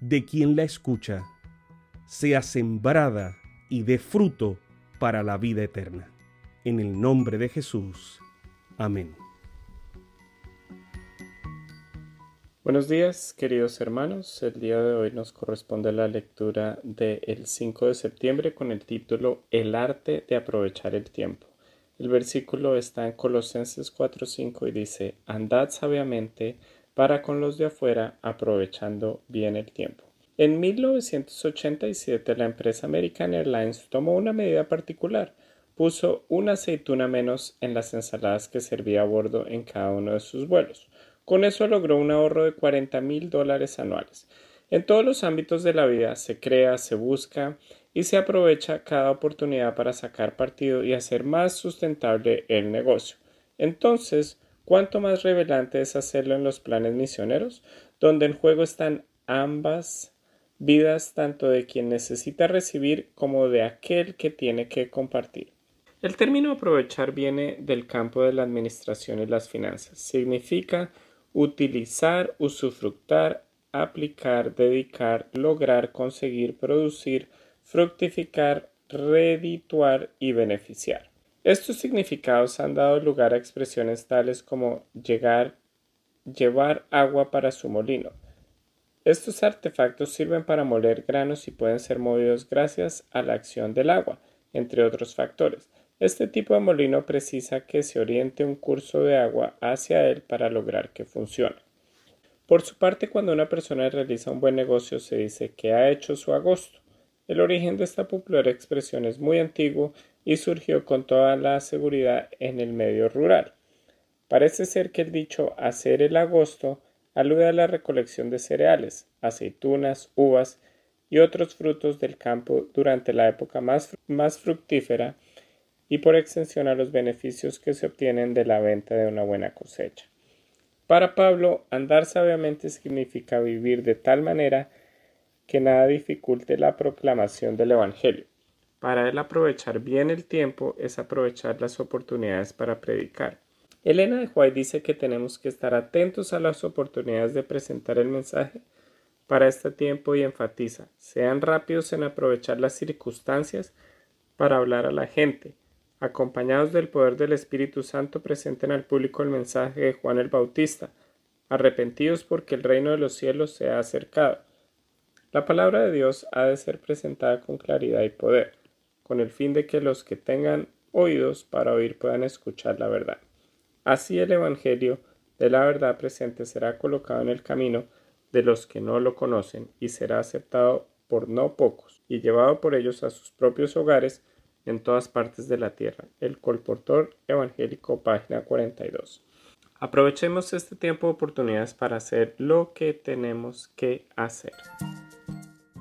de quien la escucha, sea sembrada y dé fruto para la vida eterna. En el nombre de Jesús. Amén. Buenos días, queridos hermanos. El día de hoy nos corresponde la lectura del 5 de septiembre con el título El arte de aprovechar el tiempo. El versículo está en Colosenses 4:5 y dice, Andad sabiamente para con los de afuera, aprovechando bien el tiempo. En 1987 la empresa American Airlines tomó una medida particular. Puso una aceituna menos en las ensaladas que servía a bordo en cada uno de sus vuelos. Con eso logró un ahorro de 40 mil dólares anuales. En todos los ámbitos de la vida se crea, se busca y se aprovecha cada oportunidad para sacar partido y hacer más sustentable el negocio. Entonces, ¿cuánto más revelante es hacerlo en los planes misioneros, donde en juego están ambas vidas tanto de quien necesita recibir como de aquel que tiene que compartir. El término aprovechar viene del campo de la administración y las finanzas. Significa utilizar, usufructar, aplicar, dedicar, lograr, conseguir, producir, fructificar, redituar y beneficiar. Estos significados han dado lugar a expresiones tales como llegar, llevar agua para su molino, estos artefactos sirven para moler granos y pueden ser movidos gracias a la acción del agua, entre otros factores. Este tipo de molino precisa que se oriente un curso de agua hacia él para lograr que funcione. Por su parte, cuando una persona realiza un buen negocio se dice que ha hecho su agosto. El origen de esta popular expresión es muy antiguo y surgió con toda la seguridad en el medio rural. Parece ser que el dicho hacer el agosto alude a la recolección de cereales, aceitunas, uvas y otros frutos del campo durante la época más, más fructífera y por extensión a los beneficios que se obtienen de la venta de una buena cosecha. Para Pablo, andar sabiamente significa vivir de tal manera que nada dificulte la proclamación del Evangelio. Para él aprovechar bien el tiempo es aprovechar las oportunidades para predicar. Elena de White dice que tenemos que estar atentos a las oportunidades de presentar el mensaje para este tiempo y enfatiza, sean rápidos en aprovechar las circunstancias para hablar a la gente. Acompañados del poder del Espíritu Santo, presenten al público el mensaje de Juan el Bautista, arrepentidos porque el reino de los cielos se ha acercado. La palabra de Dios ha de ser presentada con claridad y poder, con el fin de que los que tengan oídos para oír puedan escuchar la verdad. Así el Evangelio de la verdad presente será colocado en el camino de los que no lo conocen y será aceptado por no pocos y llevado por ellos a sus propios hogares en todas partes de la tierra. El colportor evangélico, página 42. Aprovechemos este tiempo de oportunidades para hacer lo que tenemos que hacer.